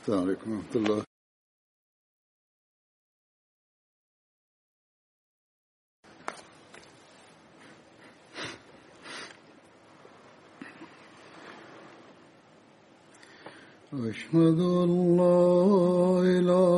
السلام عليكم ورحمة الله. أشهد أن لا إله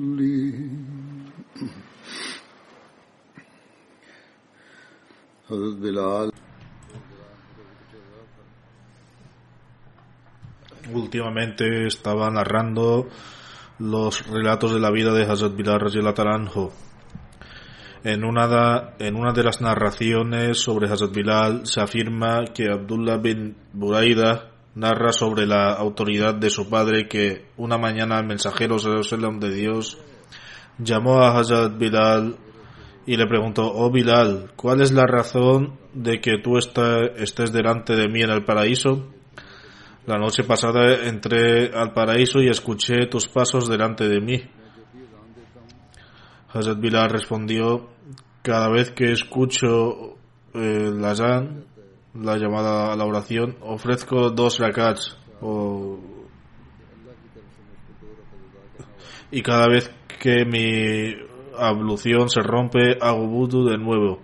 Últimamente estaba narrando los relatos de la vida de Hazrat Bilal Radiyallahu anhu. En en una de las narraciones sobre Hazrat Bilal se afirma que Abdullah bin Buraida narra sobre la autoridad de su padre que una mañana el mensajero de Dios llamó a Hazrat Bilal y le preguntó, oh Bilal, ¿cuál es la razón de que tú estés delante de mí en el paraíso? La noche pasada entré al paraíso y escuché tus pasos delante de mí. Hazrat Bilal respondió, cada vez que escucho eh, la azan, la llamada a la oración, ofrezco dos rakats y cada vez que mi ablución se rompe hago vudu de nuevo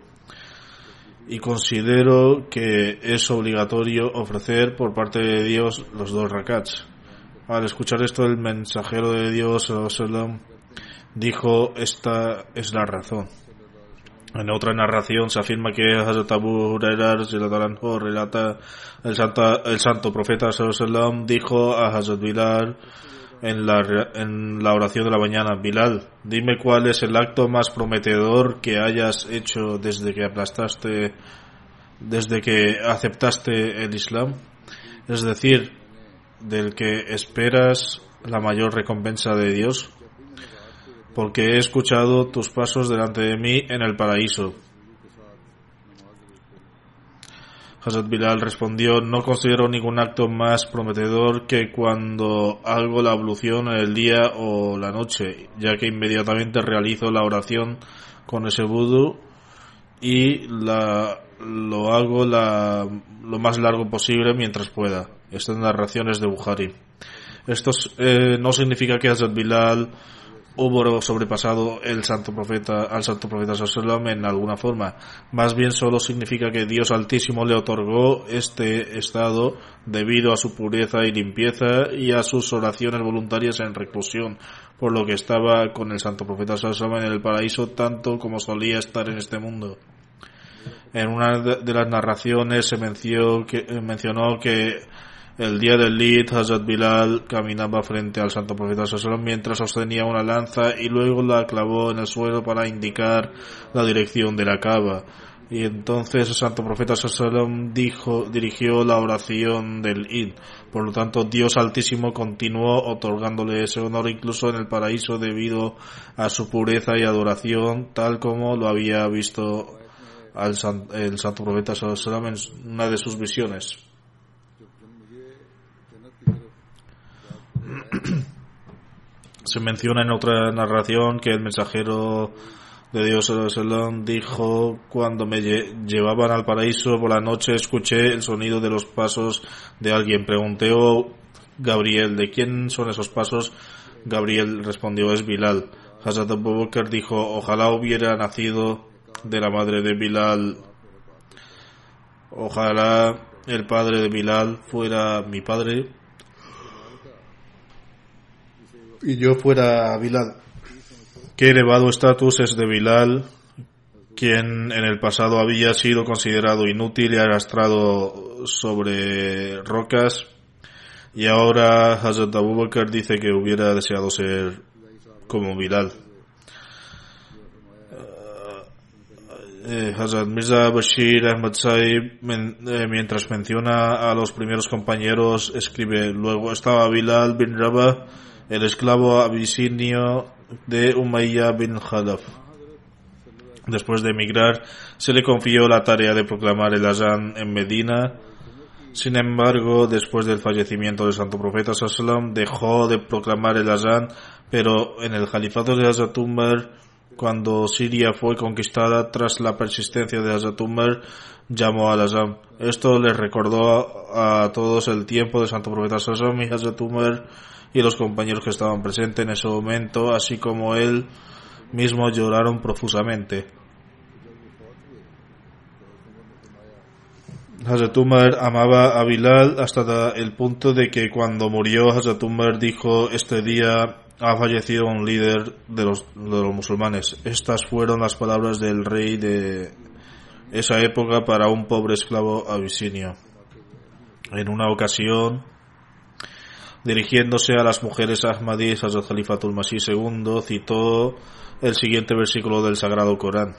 y considero que es obligatorio ofrecer por parte de Dios los dos rakats. Al escuchar esto, el mensajero de Dios dijo, esta es la razón. En otra narración se afirma que Hazrat Abu relata el, santa- el santo profeta dijo a Hazrat Bilal en la, en la oración de la mañana, Bilal, dime cuál es el acto más prometedor que hayas hecho desde que aplastaste, desde que aceptaste el Islam, es decir, del que esperas la mayor recompensa de Dios, porque he escuchado tus pasos delante de mí en el paraíso. Hazrat Bilal respondió, no considero ningún acto más prometedor que cuando hago la ablución en el día o la noche, ya que inmediatamente realizo la oración con ese vudú y la, lo hago la, lo más largo posible mientras pueda. Estas narraciones de Bukhari. Esto eh, no significa que Hazrat Bilal hubo sobrepasado el santo profeta al santo profeta sallallahu en alguna forma. Más bien solo significa que Dios altísimo le otorgó este estado debido a su pureza y limpieza y a sus oraciones voluntarias en reclusión por lo que estaba con el santo profeta sallallahu en el paraíso tanto como solía estar en este mundo. En una de las narraciones se mencionó que, mencionó que el día del Lid, Hazrat Bilal caminaba frente al santo profeta Sallallahu mientras sostenía una lanza y luego la clavó en el suelo para indicar la dirección de la cava. Y entonces el santo profeta Sallallahu dijo, dirigió la oración del Id. Por lo tanto, Dios Altísimo continuó otorgándole ese honor incluso en el paraíso debido a su pureza y adoración, tal como lo había visto al san- el santo profeta Sallallahu en una de sus visiones. Se menciona en otra narración que el mensajero de Dios sallam, dijo, cuando me llevaban al paraíso por la noche escuché el sonido de los pasos de alguien. Pregunté, oh Gabriel, ¿de quién son esos pasos? Gabriel respondió, es Bilal. Hazrat Abu dijo, ojalá hubiera nacido de la madre de Bilal. Ojalá el padre de Bilal fuera mi padre y yo fuera Bilal. Qué elevado estatus es de Bilal, quien en el pasado había sido considerado inútil y arrastrado sobre rocas, y ahora Hazrat Abu Bakr dice que hubiera deseado ser como Bilal. Eh, Hazrat Mirza Bashir Ahmad Saib, eh, mientras menciona a los primeros compañeros, escribe, luego estaba Bilal bin Rabah, el esclavo abisinio de Umayyah bin Khalaf. Después de emigrar, se le confió la tarea de proclamar el azán en Medina. Sin embargo, después del fallecimiento del santo profeta Sallam, dejó de proclamar el azán, pero en el califato de Hazrat cuando Siria fue conquistada tras la persistencia de Hazrat llamó al azán. Esto les recordó a todos el tiempo del santo profeta Sallam y Hazrat y los compañeros que estaban presentes en ese momento, así como él mismo lloraron profusamente. Hazrat Umar amaba a Bilal hasta el punto de que cuando murió Hazrat Umar dijo este día ha fallecido un líder de los, de los musulmanes. Estas fueron las palabras del rey de esa época para un pobre esclavo abisinio. En una ocasión, Dirigiéndose a las mujeres Ahmadis, Hazrat Khalifatul Masih II citó el siguiente versículo del Sagrado Corán.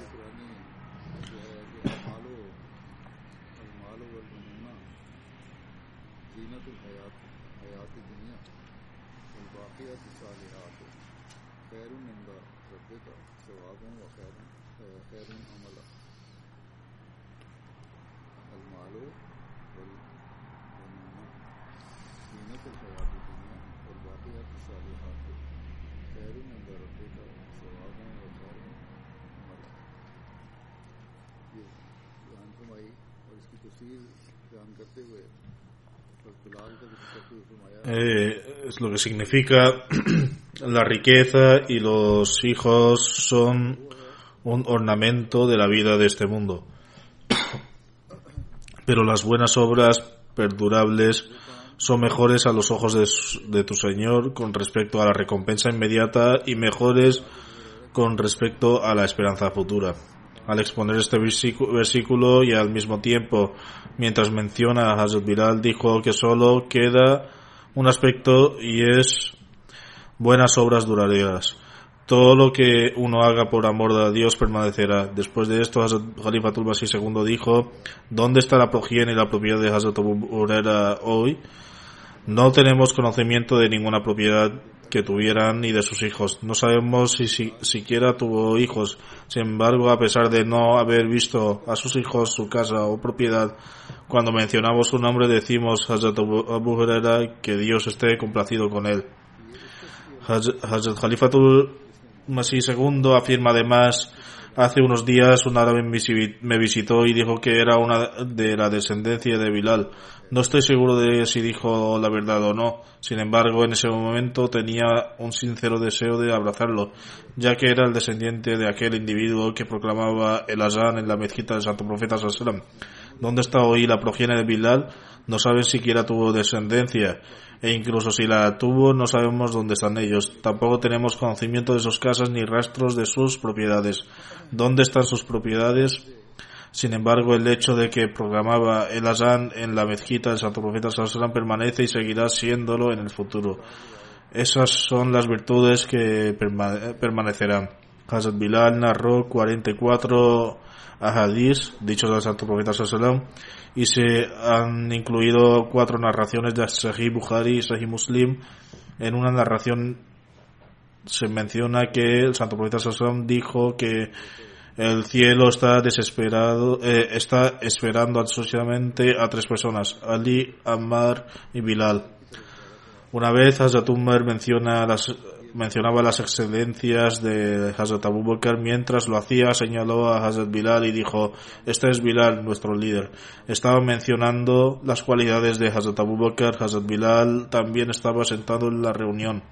Eh, es lo que significa la riqueza y los hijos son un ornamento de la vida de este mundo. Pero las buenas obras perdurables son mejores a los ojos de, de, tu Señor con respecto a la recompensa inmediata y mejores con respecto a la esperanza futura. Al exponer este versículo y al mismo tiempo, mientras menciona a Hazrat Bilal, dijo que solo queda un aspecto y es buenas obras duraderas. Todo lo que uno haga por amor a Dios permanecerá. Después de esto, Hazrat Khalifatul Masih II dijo, ¿dónde está la progenie y la propiedad de Hazrat Abu hoy? No tenemos conocimiento de ninguna propiedad que tuvieran ni de sus hijos. No sabemos si, siquiera tuvo hijos. Sin embargo, a pesar de no haber visto a sus hijos, su casa o propiedad, cuando mencionamos su nombre decimos Hazrat Abu Huraira que Dios esté complacido con él. Hazrat Khalifatul Masih II afirma además Hace unos días un árabe me visitó y dijo que era una de la descendencia de Bilal. No estoy seguro de si dijo la verdad o no. Sin embargo, en ese momento tenía un sincero deseo de abrazarlo, ya que era el descendiente de aquel individuo que proclamaba el azán en la mezquita del Santo Profeta Sallam. ¿Dónde está hoy la progenie de Bilal? No saben siquiera tuvo descendencia e incluso si la tuvo no sabemos dónde están ellos. Tampoco tenemos conocimiento de sus casas ni rastros de sus propiedades. ¿Dónde están sus propiedades? Sin embargo, el hecho de que programaba el Azán en la mezquita del Santo Profeta Sallallahu permanece y seguirá siéndolo en el futuro. Esas son las virtudes que permanecerán. Hazrat Bilal narró 44 ahadís dichos del Santo Profeta Sallallahu y se han incluido cuatro narraciones de Sahih Bukhari y Sahih Muslim. En una narración se menciona que el Santo Profeta Sallallahu dijo que el cielo está desesperado, eh, está esperando ansiosamente a tres personas, Ali, Ammar y Bilal. Una vez Hazrat Umar menciona las mencionaba las excelencias de Hazrat Abu Bakr. Mientras lo hacía, señaló a Hazrat Bilal y dijo, este es Bilal, nuestro líder. Estaba mencionando las cualidades de Hazrat Abu Bakr. Hazrat Bilal también estaba sentado en la reunión.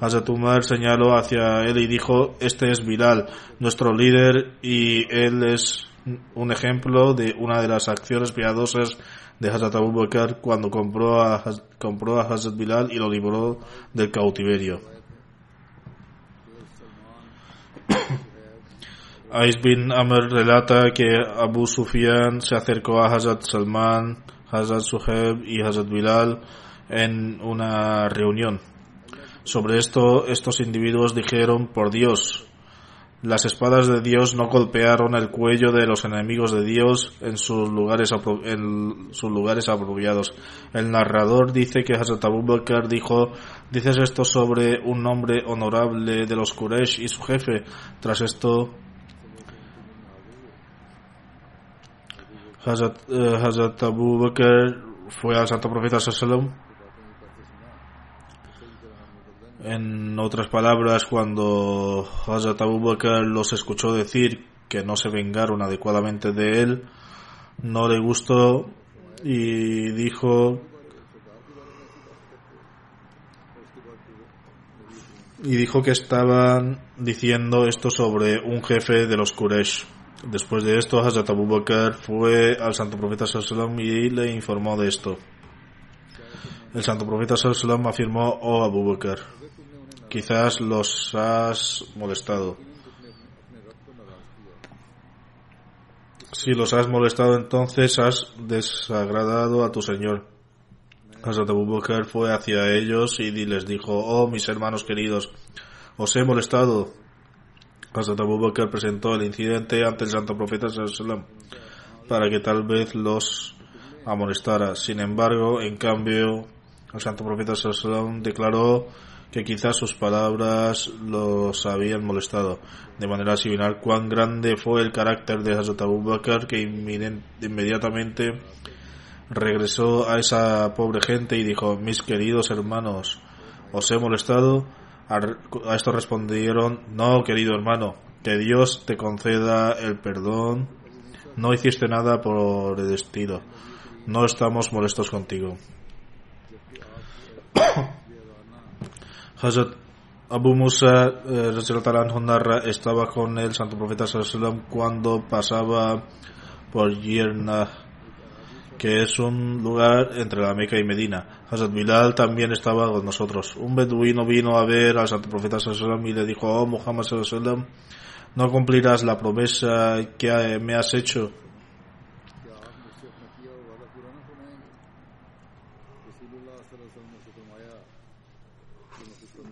Hazrat Umar señaló hacia él y dijo, este es Bilal, nuestro líder, y él es un ejemplo de una de las acciones piadosas de Hazrat Abu Bakr cuando compró a, compró a Hazrat Bilal y lo libró del cautiverio. Ais bin Amr relata que Abu Sufyan se acercó a Hazrat Salman, Hazrat Suheb y Hazrat Bilal en una reunión. Sobre esto, estos individuos dijeron, por Dios, las espadas de Dios no golpearon el cuello de los enemigos de Dios en sus lugares, en sus lugares apropiados. El narrador dice que Hazrat Abu Bakr dijo, dices esto sobre un hombre honorable de los Quraysh y su jefe. Tras esto, Hazrat, eh, Hazrat Abu Bakr fue al Santo Profeta en otras palabras, cuando Hazrat Abu Bakr los escuchó decir que no se vengaron adecuadamente de él, no le gustó y dijo y dijo que estaban diciendo esto sobre un jefe de los Quraysh. Después de esto, Hazrat Abu Bakr fue al santo profeta sallallahu y le informó de esto. El santo profeta sallallahu afirmó, oh Abu Bakr, Quizás los has molestado. Si los has molestado, entonces has desagradado a tu Señor. Hazrat Abu Bakr fue hacia ellos y les dijo, oh mis hermanos queridos, os he molestado. Hazrat Abu Bakr presentó el incidente ante el santo profeta para que tal vez los amonestara. Sin embargo, en cambio, el santo profeta declaró que quizás sus palabras los habían molestado. De manera similar, cuán grande fue el carácter de Hazrat Abu Bakr que inmediatamente regresó a esa pobre gente y dijo, mis queridos hermanos, ¿os he molestado? A esto respondieron, no, querido hermano, que Dios te conceda el perdón. No hiciste nada por el destino. No estamos molestos contigo. Hazrat Abu Musa eh, narra estaba con el santo profeta sallam cuando pasaba por Yerna que es un lugar entre la Meca y Medina. Hazrat Bilal también estaba con nosotros. Un beduino vino a ver al santo profeta y le dijo, oh Muhammad sallam, no cumplirás la promesa que me has hecho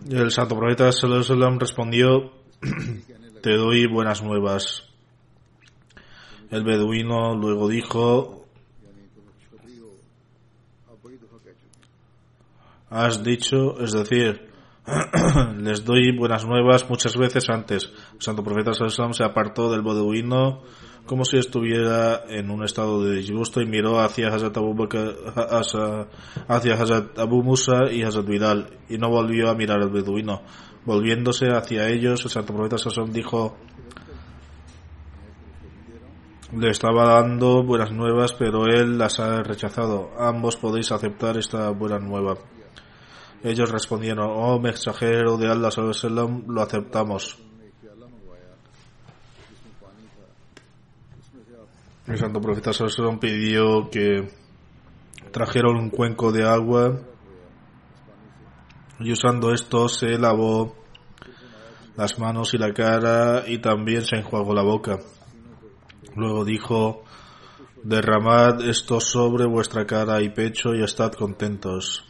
El santo profeta sallam respondió, te doy buenas nuevas. El beduino luego dijo, has dicho, es decir, les doy buenas nuevas muchas veces antes. El santo profeta sallam se apartó del beduino como si estuviera en un estado de disgusto y miró hacia Hazrat Abu, hacia Hazrat Abu Musa y Hazrat Vidal y no volvió a mirar al beduino. Volviéndose hacia ellos, el santo profeta Sasson dijo le estaba dando buenas nuevas, pero él las ha rechazado. Ambos podéis aceptar esta buena nueva. Ellos respondieron, oh mensajero de Allah, lo aceptamos. El santo profeta Salomón pidió que trajeron un cuenco de agua y usando esto se lavó las manos y la cara y también se enjuagó la boca. Luego dijo, derramad esto sobre vuestra cara y pecho y estad contentos.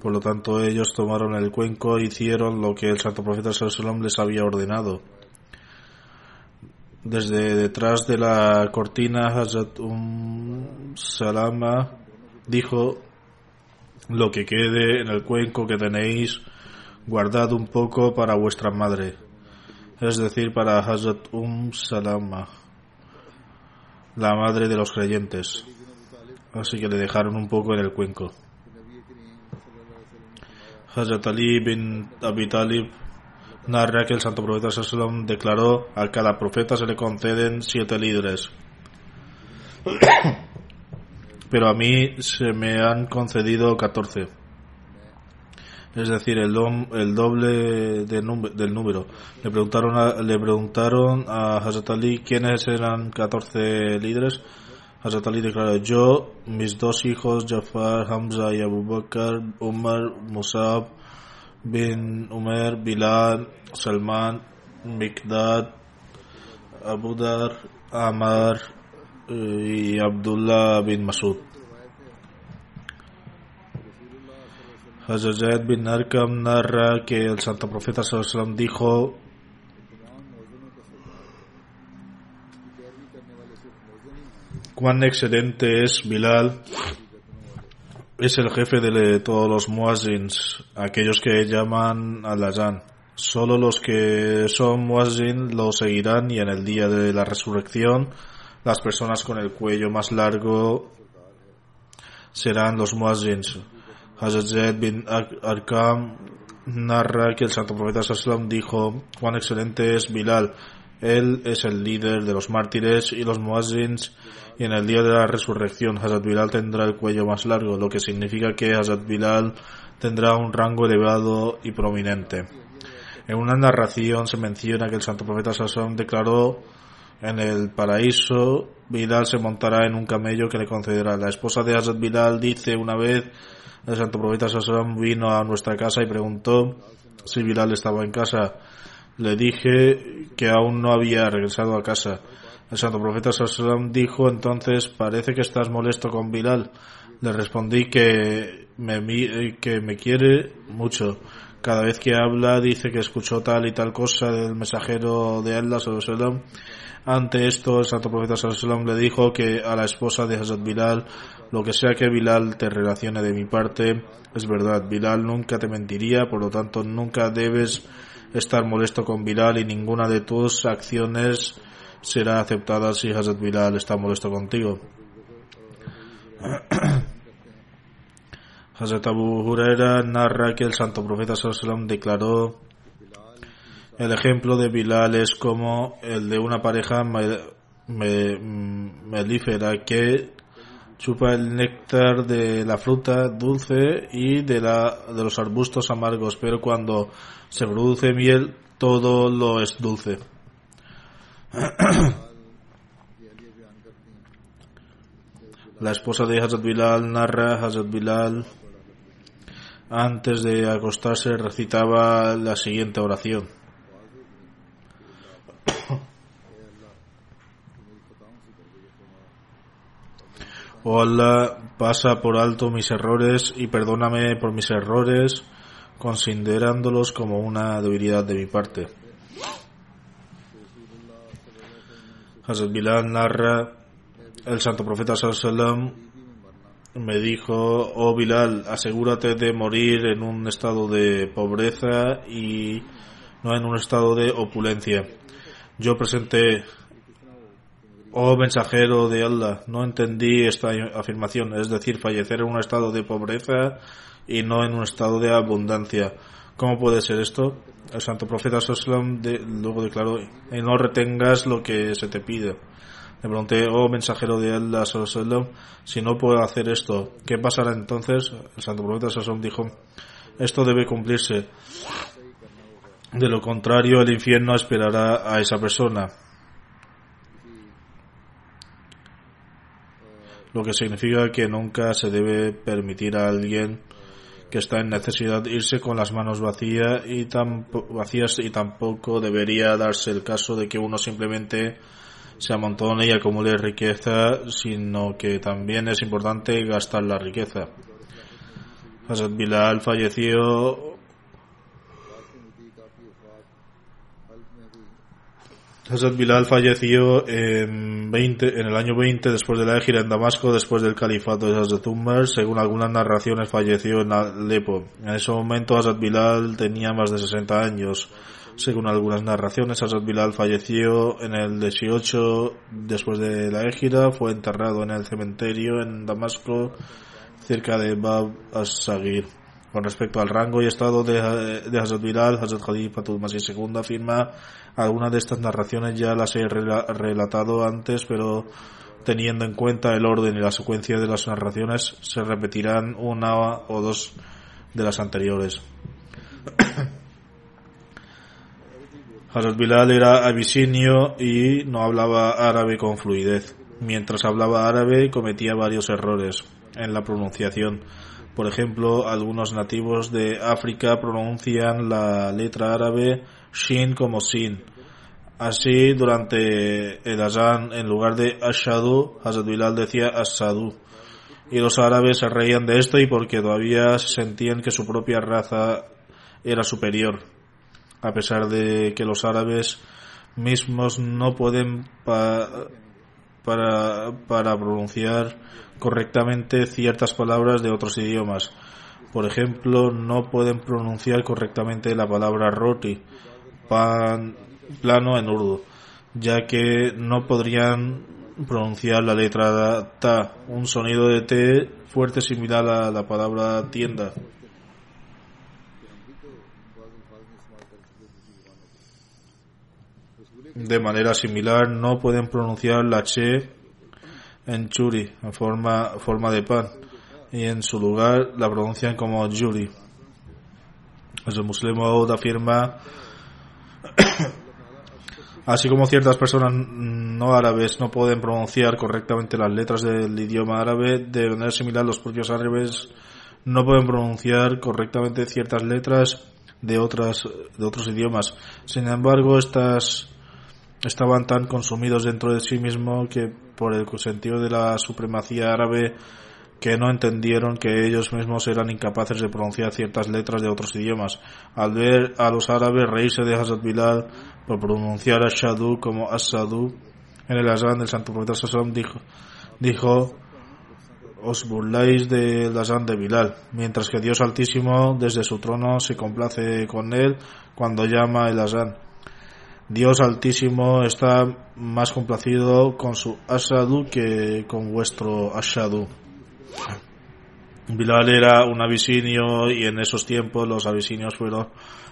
Por lo tanto ellos tomaron el cuenco e hicieron lo que el santo profeta Salomón les había ordenado. Desde detrás de la cortina, Hazrat Um Salama dijo, lo que quede en el cuenco que tenéis, guardad un poco para vuestra madre, es decir, para Hazrat Um Salama, la madre de los creyentes. Así que le dejaron un poco en el cuenco. Hazrat Ali bin Abi Talib narra que el santo profeta Sallallahu declaró a cada profeta se le conceden siete líderes. Pero a mí se me han concedido catorce. Es decir, el, dom- el doble del número. Le preguntaron a, le preguntaron a Hazrat Ali quiénes eran 14 líderes. Hazrat Ali declaró, yo, mis dos hijos, Jafar, Hamza y Abu Bakr, Umar, Musab, bin Umar, Bilal, Salman, Mikdad, Abu Dar, Amar eh, y Abdullah bin Masud. Hazrat bin Arqam narra que el santo profeta sallallahu dijo cuán excelente es Bilal es el jefe de todos los muazzins, aquellos que llaman al azán. Solo los que son muazzin lo seguirán y en el día de la resurrección las personas con el cuello más largo serán los muazzins. Hazrat bin Ar- Arqam narra que el santo profeta Sallam dijo cuán excelente es Bilal. Él es el líder de los mártires y los muazzins y en el día de la resurrección Hazrat Bilal tendrá el cuello más largo, lo que significa que Hazrat Bilal tendrá un rango elevado y prominente. En una narración se menciona que el santo profeta Sallam declaró en el paraíso Bilal se montará en un camello que le concederá. La esposa de Hazrat Bilal dice una vez el santo profeta Sallam vino a nuestra casa y preguntó si Bilal estaba en casa. Le dije que aún no había regresado a casa. El santo profeta Sallam dijo entonces, parece que estás molesto con Bilal. Le respondí que me, que me quiere mucho. Cada vez que habla dice que escuchó tal y tal cosa del mensajero de Allah sallam. Ante esto el santo profeta sallam le dijo que a la esposa de Hazrat Bilal, lo que sea que Bilal te relacione de mi parte, es verdad. Bilal nunca te mentiría, por lo tanto nunca debes estar molesto con Bilal y ninguna de tus acciones será aceptada si Hazrat Bilal está molesto contigo. Hazrat Abu Huraira narra que el santo profeta sallam declaró el ejemplo de Bilal es como el de una pareja me- me- melífera que chupa el néctar de la fruta dulce y de, la, de los arbustos amargos, pero cuando se produce miel todo lo es dulce. La esposa de Hazrat Bilal narra Hazrat Bilal antes de acostarse recitaba la siguiente oración. Oh Allah, pasa por alto mis errores y perdóname por mis errores, considerándolos como una debilidad de mi parte. Hazrat Bilal narra, el santo profeta me dijo, oh Bilal, asegúrate de morir en un estado de pobreza y no en un estado de opulencia. Yo presenté, oh mensajero de Allah, no entendí esta afirmación, es decir, fallecer en un estado de pobreza y no en un estado de abundancia. ¿Cómo puede ser esto? El santo profeta Sallam luego declaró, y no retengas lo que se te pide. Le pregunté, oh mensajero de Allah, sallam, si no puedo hacer esto, ¿qué pasará entonces? El santo profeta sallam dijo, esto debe cumplirse. De lo contrario, el infierno esperará a esa persona. Lo que significa que nunca se debe permitir a alguien que está en necesidad irse con las manos vacías y, vacías y tampoco debería darse el caso de que uno simplemente se amontone y acumule riqueza, sino que también es importante gastar la riqueza. Hazrat Bilal falleció Hazrat Bilal falleció en, 20, en el año 20 después de la gira en Damasco, después del califato de Hazrat Umar. Según algunas narraciones, falleció en Alepo. En ese momento, Hazrat Bilal tenía más de 60 años. Según algunas narraciones, Hazrat Bilal falleció en el 18 después de la égida. Fue enterrado en el cementerio en Damasco, cerca de Bab as-Sagir. Con respecto al rango y estado de, de Hazrat Bilal, Hazrat Khalifatul Masih II afirma algunas de estas narraciones ya las he relatado antes, pero teniendo en cuenta el orden y la secuencia de las narraciones, se repetirán una o dos de las anteriores. Hazrat Bilal era abisinio y no hablaba árabe con fluidez. Mientras hablaba árabe cometía varios errores en la pronunciación. Por ejemplo, algunos nativos de África pronuncian la letra árabe shin como sin. Así, durante el azán, en lugar de ashadu, Hazrat decía asadu. Y los árabes se reían de esto y porque todavía sentían que su propia raza era superior. A pesar de que los árabes mismos no pueden para, para pronunciar correctamente ciertas palabras de otros idiomas. Por ejemplo, no pueden pronunciar correctamente la palabra roti, pan plano en urdu, ya que no podrían pronunciar la letra ta, un sonido de t fuerte similar a la palabra tienda. De manera similar, no pueden pronunciar la che en churi, en forma, forma de pan, y en su lugar la pronuncian como yuri. El musulmán afirma, así como ciertas personas no árabes no pueden pronunciar correctamente las letras del idioma árabe, de manera similar los propios árabes no pueden pronunciar correctamente ciertas letras de otras de otros idiomas. Sin embargo, estas estaban tan consumidos dentro de sí mismo que por el sentido de la supremacía árabe que no entendieron que ellos mismos eran incapaces de pronunciar ciertas letras de otros idiomas. Al ver a los árabes reírse de Hazrat Bilal por pronunciar Ashadu como Asadu, en el Azán del Santo Profeta Sassam dijo, dijo os burláis del Azán de Bilal, mientras que Dios Altísimo desde su trono se complace con él cuando llama el Azán. Dios Altísimo está más complacido con su Ashadu que con vuestro Ashadu. Bilal era un abisinio y en esos tiempos los abisinios fueron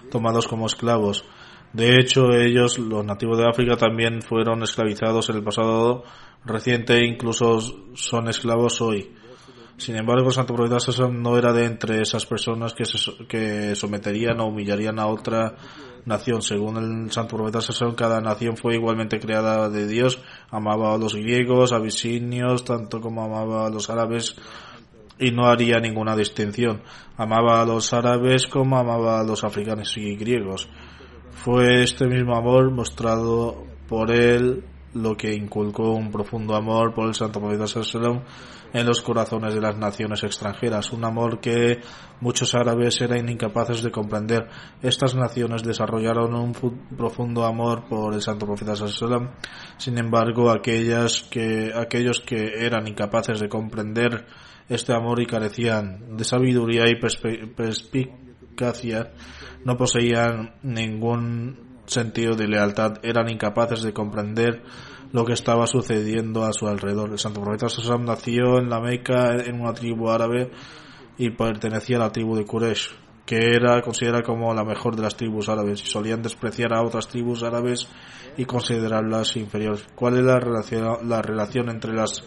tomados como esclavos. De hecho, ellos, los nativos de África, también fueron esclavizados en el pasado reciente e incluso son esclavos hoy. Sin embargo, Santo Profeta no era de entre esas personas que, que someterían o humillarían a otra nación. Según el Santo Profeta Sasón, cada nación fue igualmente creada de Dios. Amaba a los griegos, abisinios, tanto como amaba a los árabes y no haría ninguna distinción. Amaba a los árabes como amaba a los africanos y griegos. Fue este mismo amor mostrado por él lo que inculcó un profundo amor por el Santo Profeta Sallallahu en los corazones de las naciones extranjeras, un amor que muchos árabes eran incapaces de comprender. Estas naciones desarrollaron un profundo amor por el Santo Profeta Sallallahu sin embargo, aquellas que, aquellos que eran incapaces de comprender este amor y carecían de sabiduría y perspicacia, no poseían ningún sentido de lealtad eran incapaces de comprender lo que estaba sucediendo a su alrededor. El santo profeta Sassam nació en la Meca en una tribu árabe y pertenecía a la tribu de Quraysh, que era considerada como la mejor de las tribus árabes y solían despreciar a otras tribus árabes y considerarlas inferiores. ¿Cuál es la relación, la relación entre las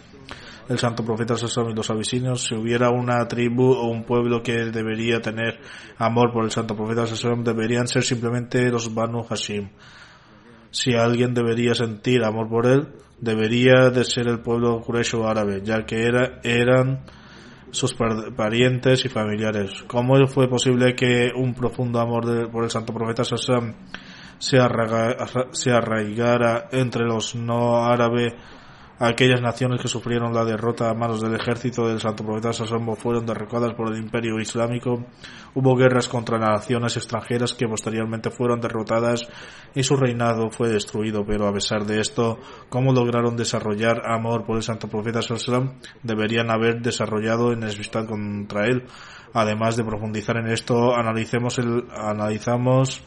el santo profeta Sassam y los abisinios, si hubiera una tribu o un pueblo que debería tener amor por el santo profeta Sassam, deberían ser simplemente los Banu Hashim. Si alguien debería sentir amor por él, debería de ser el pueblo Quraysh o árabe, ya que era, eran sus parientes y familiares. ¿Cómo fue posible que un profundo amor por el santo profeta Sassam se arraigara entre los no árabes aquellas naciones que sufrieron la derrota a manos del ejército del santo profeta Sassombo fueron derrocadas por el imperio islámico. Hubo guerras contra naciones extranjeras que posteriormente fueron derrotadas y su reinado fue destruido. Pero a pesar de esto, ¿cómo lograron desarrollar amor por el santo profeta Sallam? Deberían haber desarrollado enemistad contra él. Además de profundizar en esto, analicemos el, analizamos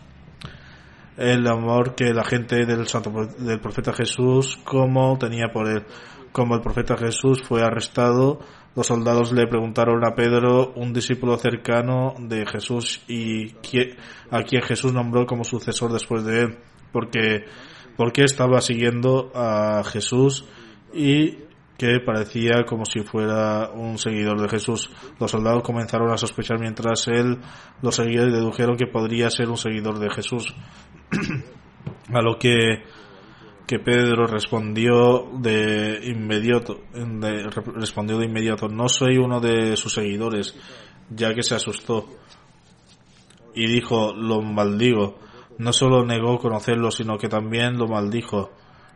el amor que la gente del santo del profeta Jesús como tenía por él como el profeta Jesús fue arrestado Los soldados le preguntaron a Pedro, un discípulo cercano de Jesús y a quien Jesús nombró como sucesor después de él, porque, porque estaba siguiendo a Jesús y que parecía como si fuera un seguidor de Jesús. Los soldados comenzaron a sospechar mientras él lo seguía y dedujeron que podría ser un seguidor de Jesús. A lo que que Pedro respondió de inmediato, respondió de inmediato, no soy uno de sus seguidores, ya que se asustó. Y dijo, lo maldigo. No solo negó conocerlo, sino que también lo maldijo.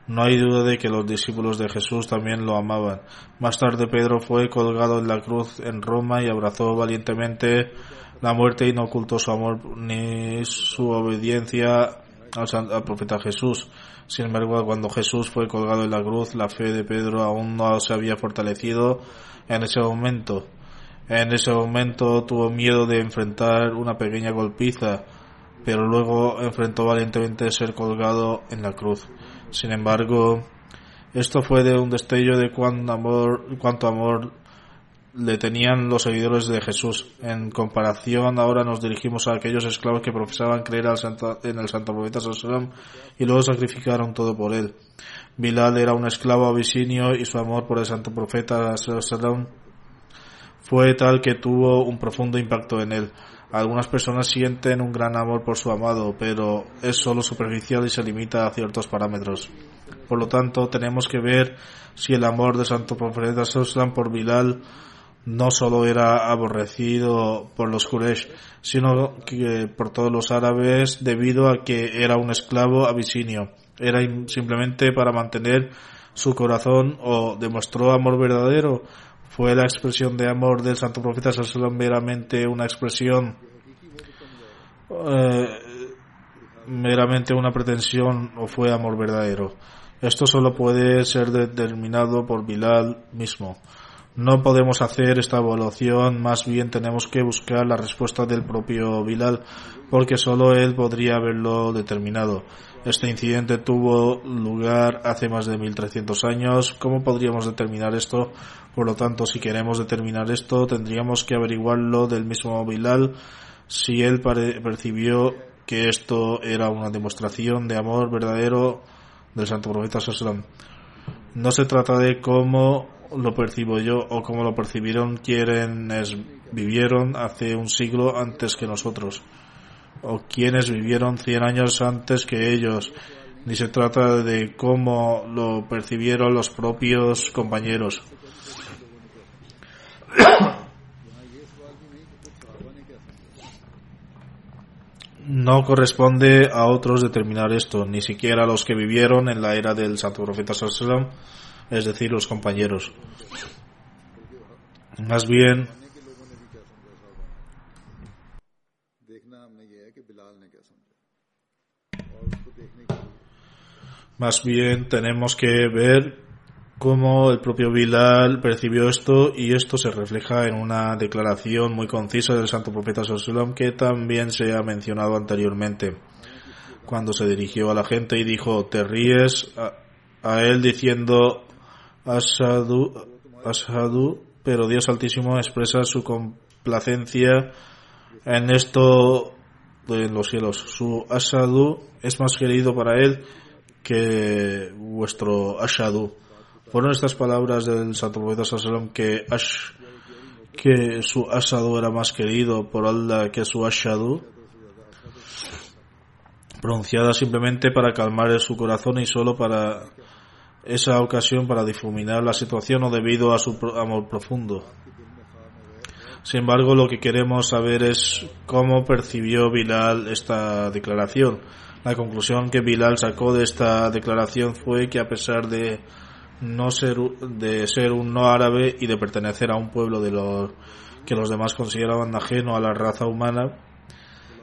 No hay duda de que los discípulos de Jesús también lo amaban. Más tarde Pedro fue colgado en la cruz en Roma y abrazó valientemente la muerte y no ocultó su amor ni su obediencia al, profeta Jesús. Sin embargo, cuando Jesús fue colgado en la cruz, la fe de Pedro aún no se había fortalecido en ese momento. En ese momento tuvo miedo de enfrentar una pequeña golpiza, pero luego enfrentó valientemente ser colgado en la cruz. Sin embargo, esto fue de un destello de cuánto amor, cuánto amor le tenían los seguidores de Jesús. En comparación, ahora nos dirigimos a aquellos esclavos que profesaban creer al en el santo profeta Sallam y luego sacrificaron todo por él. Bilal era un esclavo abisinio y su amor por el santo profeta Sallam fue tal que tuvo un profundo impacto en él. Algunas personas sienten un gran amor por su amado, pero es solo superficial y se limita a ciertos parámetros. Por lo tanto, tenemos que ver si el amor del santo profeta Sallam por Bilal no solo era aborrecido por los Quraysh, sino que por todos los árabes debido a que era un esclavo abisinio. Era simplemente para mantener su corazón o demostró amor verdadero. Fue la expresión de amor del santo profeta Sallallahu meramente una expresión eh, meramente una pretensión o fue amor verdadero. Esto solo puede ser determinado por Bilal mismo. No podemos hacer esta evaluación, más bien tenemos que buscar la respuesta del propio Bilal, porque solo él podría haberlo determinado. Este incidente tuvo lugar hace más de 1300 años. ¿Cómo podríamos determinar esto? Por lo tanto, si queremos determinar esto, tendríamos que averiguarlo del mismo Bilal si él percibió que esto era una demostración de amor verdadero del santo profeta Sallallahu No se trata de cómo lo percibo yo o como lo percibieron quienes vivieron hace un siglo antes que nosotros o quienes vivieron cien años antes que ellos. Ni se trata de cómo lo percibieron los propios compañeros. No corresponde a otros determinar esto, ni siquiera a los que vivieron en la era del Santo Profeta Sallallahu es decir, los compañeros. Más bien, más bien tenemos que ver cómo el propio Bilal percibió esto y esto se refleja en una declaración muy concisa del santo profeta Sallallahu que también se ha mencionado anteriormente cuando se dirigió a la gente y dijo te ríes a él diciendo Ashadu, ashadu, pero Dios Altísimo expresa su complacencia en esto de los cielos. Su Ashadu es más querido para él que vuestro Ashadu. Fueron estas palabras del Santo Profeta Sallam que Ash, que su Ashadu era más querido por Allah que su Ashadu pronunciada simplemente para calmar su corazón y solo para esa ocasión para difuminar la situación o debido a su amor profundo. Sin embargo, lo que queremos saber es cómo percibió Bilal esta declaración. La conclusión que Bilal sacó de esta declaración fue que a pesar de no ser de ser un no árabe y de pertenecer a un pueblo de los que los demás consideraban ajeno a la raza humana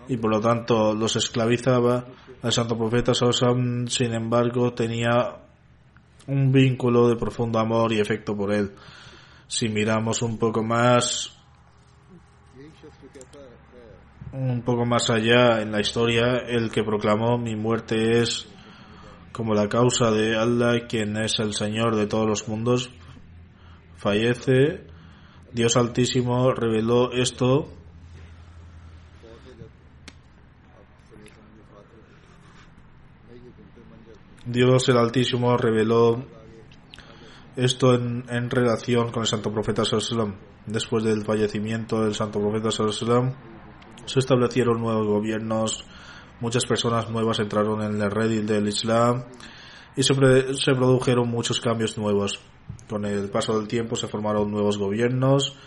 y por lo tanto los esclavizaba, el santo profeta sin embargo tenía un vínculo de profundo amor y efecto por él. Si miramos un poco más un poco más allá en la historia, el que proclamó mi muerte es como la causa de Allah, quien es el Señor de todos los mundos, fallece Dios Altísimo reveló esto Dios el Altísimo reveló esto en, relación con el Santo Profeta Sallallahu Después del fallecimiento del Santo Profeta Sallallahu se establecieron nuevos gobiernos, muchas personas nuevas entraron en la red del Islam y se, se produjeron muchos cambios nuevos. Con el paso del tiempo se formaron nuevos gobiernos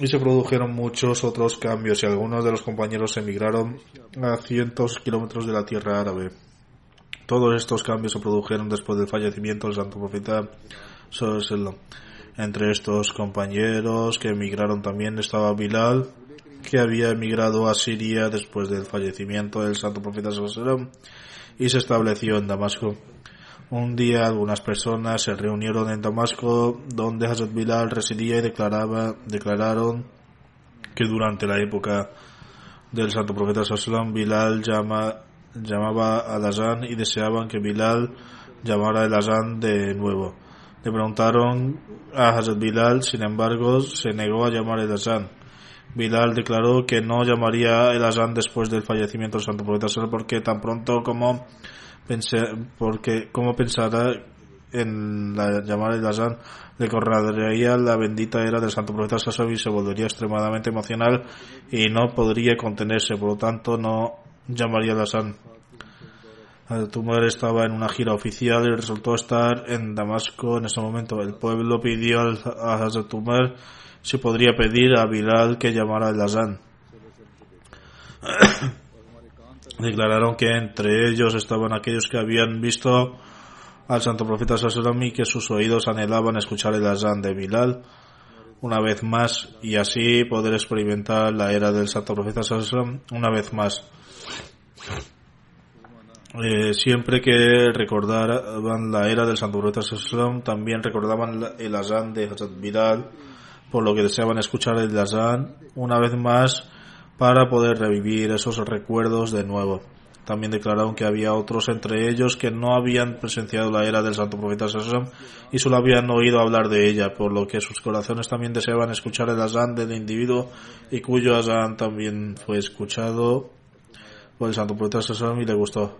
y se produjeron muchos otros cambios y algunos de los compañeros emigraron a cientos kilómetros de la tierra árabe. Todos estos cambios se produjeron después del fallecimiento del santo profeta Entre estos compañeros que emigraron también estaba Bilal, que había emigrado a Siria después del fallecimiento del santo profeta y se estableció en Damasco. Un día algunas personas se reunieron en Damasco donde Hazrat Bilal residía y declaraba, declararon que durante la época del santo profeta Sallam Bilal llama, llamaba al Azán y deseaban que Bilal llamara el Azán de nuevo. Le preguntaron a Hazrat Bilal, sin embargo, se negó a llamar el Azán. Bilal declaró que no llamaría el Azán después del fallecimiento del santo profeta Sallam porque tan pronto como Pensé, porque como pensara en la llamada de Azán le correría la bendita era del santo profeta Sasabi y se volvería extremadamente emocional y no podría contenerse, por lo tanto no llamaría a Azán. Tumor estaba en una gira oficial y resultó estar en Damasco en ese momento. El pueblo pidió a Hazrat Umar si podría pedir a Bilal que llamara al Azán. Declararon que entre ellos estaban aquellos que habían visto al santo profeta y que sus oídos anhelaban escuchar el azán de Bilal una vez más y así poder experimentar la era del santo profeta Sallallahu una vez más. Eh, siempre que recordaban la era del santo profeta Sallallahu también recordaban el azán de Hazrat Bilal por lo que deseaban escuchar el azán una vez más para poder revivir esos recuerdos de nuevo. También declararon que había otros entre ellos que no habían presenciado la era del santo profeta Sassam y solo habían oído hablar de ella, por lo que sus corazones también deseaban escuchar el azán del individuo y cuyo azán también fue escuchado por el santo profeta Sassam y le gustó.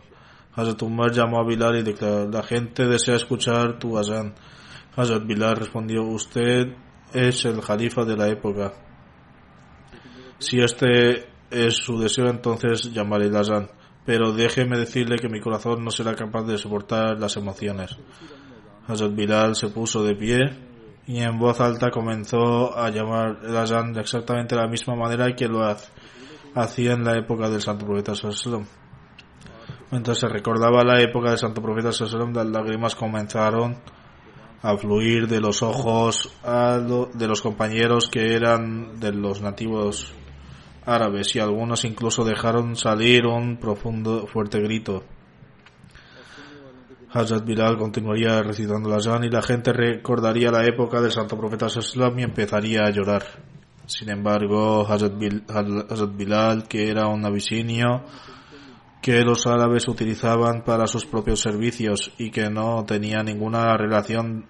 Hazrat Umar llamó a Bilal y declaró, la gente desea escuchar tu azán. Hazrat Bilal respondió, usted es el jalifa de la época si este es su deseo, entonces llamaré el azán. Pero déjeme decirle que mi corazón no será capaz de soportar las emociones. Hazrat Bilal se puso de pie y en voz alta comenzó a llamar el azán de exactamente la misma manera que lo hacía en la época del santo profeta Sallallahu Mientras se recordaba la época del santo profeta Sallallahu las lágrimas comenzaron a fluir de los ojos de los compañeros que eran de los nativos árabes y algunos incluso dejaron salir un profundo, fuerte grito. Hazrat Bilal continuaría recitando la Zan y la gente recordaría la época del santo profeta Sallam y empezaría a llorar. Sin embargo, Hazrat, Bilal, que era un abisinio que los árabes utilizaban para sus propios servicios y que no tenía ninguna relación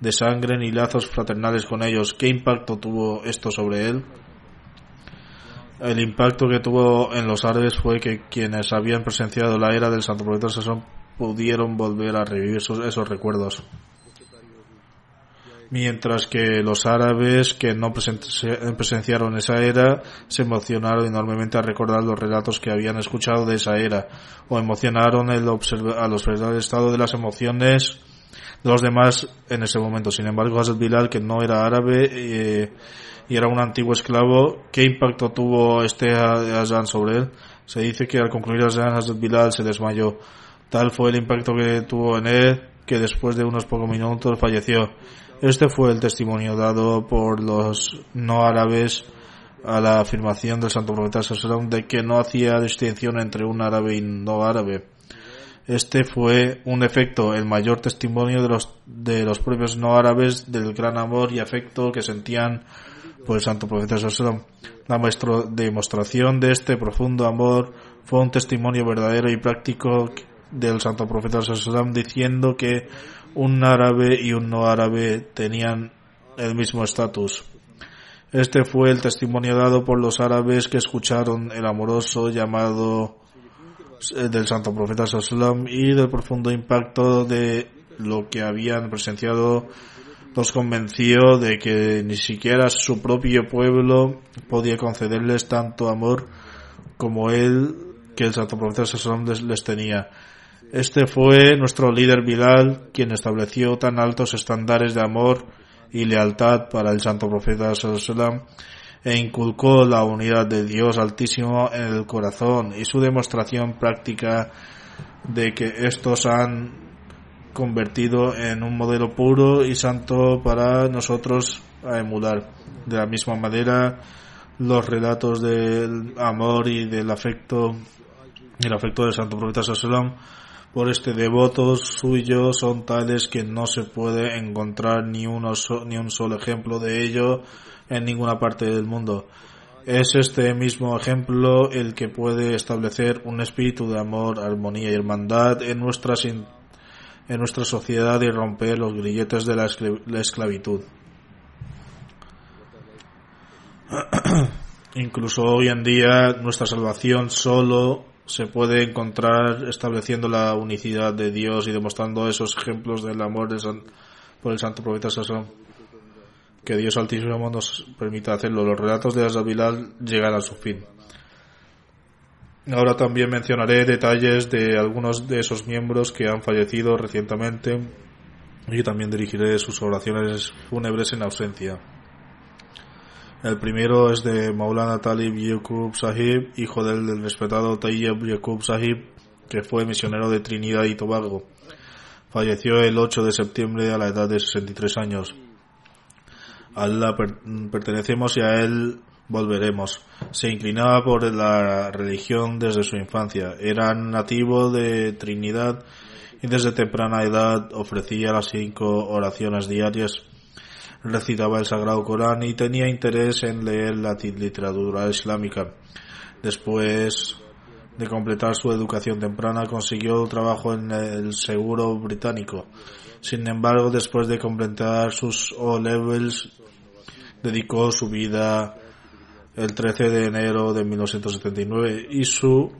de sangre ni lazos fraternales con ellos, ¿qué impacto tuvo esto sobre él? El impacto que tuvo en los árabes fue que quienes habían presenciado la era del Santo Profeta Sassón pudieron volver a revivir esos, recuerdos. Mientras que los árabes que no presenciaron esa era se emocionaron enormemente a recordar los relatos que habían escuchado de esa era o emocionaron el al observar el estado de las emociones de los demás en ese momento. Sin embargo, Hazrat Bilal, que no era árabe, eh, y era un antiguo esclavo. ¿Qué impacto tuvo este Azan sobre él? Se dice que al concluir Azan, Hazrat Bilal se desmayó. Tal fue el impacto que tuvo en él que después de unos pocos minutos falleció. Este fue el testimonio dado por los no árabes a la afirmación del santo profeta Sallallahu de que no hacía distinción entre un árabe y no árabe. Este fue un efecto, el mayor testimonio de los, de los propios no árabes del gran amor y afecto que sentían por el santo profeta Sallallahu La demostración de este profundo amor fue un testimonio verdadero y práctico del santo profeta Sallallahu diciendo que un árabe y un no árabe tenían el mismo estatus. Este fue el testimonio dado por los árabes que escucharon el amoroso llamado eh, del santo profeta Sallam y del profundo impacto de lo que habían presenciado los convenció de que ni siquiera su propio pueblo podía concederles tanto amor como él que el santo profeta Sallam les tenía. Este fue nuestro líder Bilal quien estableció tan altos estándares de amor y lealtad para el santo profeta Sallam e inculcó la unidad de Dios Altísimo en el corazón y su demostración práctica de que estos han convertido en un modelo puro y santo para nosotros a emular. De la misma manera, los relatos del amor y del afecto, el afecto del santo profeta Sallam por este devoto suyo son tales que no se puede encontrar ni, uno ni un solo ejemplo de ello en ninguna parte del mundo. Es este mismo ejemplo el que puede establecer un espíritu de amor, armonía y hermandad en nuestra, en nuestra sociedad y romper los grilletes de la, esclavitud. Incluso hoy en día nuestra salvación solo se puede encontrar estableciendo la unicidad de Dios y demostrando esos ejemplos del amor por el santo profeta Sassón. Que Dios Altísimo nos permita hacerlo. Los relatos de Azabilal llegan a su fin. Ahora también mencionaré detalles de algunos de esos miembros que han fallecido recientemente y también dirigiré sus oraciones fúnebres en ausencia. El primero es de Maulana Talib Yaqub Sahib, hijo del, respetado Tayyib Yaqub Sahib, que fue misionero de Trinidad y Tobago. Falleció el 8 de septiembre a la edad de 63 años. A Allah pertenecemos y a Él volveremos. Se inclinaba por la religión desde su infancia. Era nativo de Trinidad y desde temprana edad ofrecía las cinco oraciones diarias. Recitaba el Sagrado Corán y tenía interés en leer la literatura islámica. Después de completar su educación temprana consiguió trabajo en el seguro británico. Sin embargo, después de completar sus O-levels dedicó su vida el 13 de enero de 1979 y su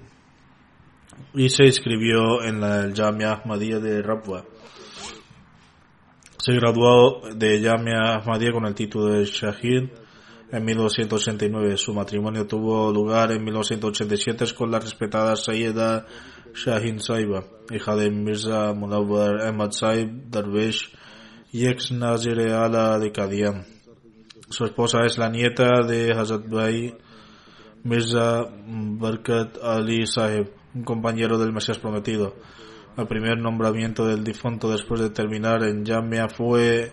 y se inscribió en la Jamia Ahmadiyya de Rabwa. Se graduó de Jamia Ahmadiyya con el título de Shahid en 1989. Su matrimonio tuvo lugar en 1987 con la respetada Sayyida Shahin Saiba, hija de Mirza Munawar Ahmad Saib Darwish y ex Nazir Ala de Kadian. Su esposa es la nieta de Hazrat Bhai Mirza Barkat Ali Sahib, un compañero del Mesías Prometido. El primer nombramiento del difunto después de terminar en Jamia fue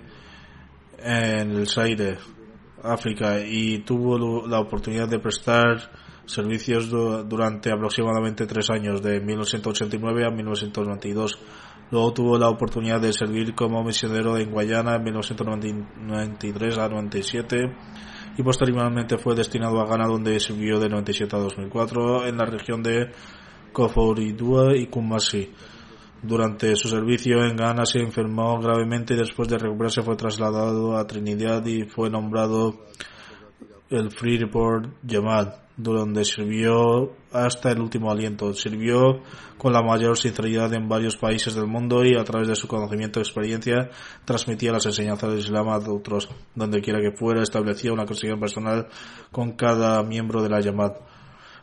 en el Zaire, África, y tuvo la oportunidad de prestar servicios durante aproximadamente tres años, de 1989 a 1992. Luego tuvo la oportunidad de servir como misionero en Guayana en 1993 a 97 y posteriormente fue destinado a Ghana donde sirvió de 97 a 2004 en la región de Koforidua y Kumasi. Durante su servicio en Ghana se enfermó gravemente y después de recuperarse fue trasladado a Trinidad y fue nombrado el Freeport Yamal donde sirvió hasta el último aliento. Sirvió con la mayor sinceridad en varios países del mundo y a través de su conocimiento y experiencia transmitía las enseñanzas del Islam a otros. Donde quiera que fuera, establecía una conexión personal con cada miembro de la llamada.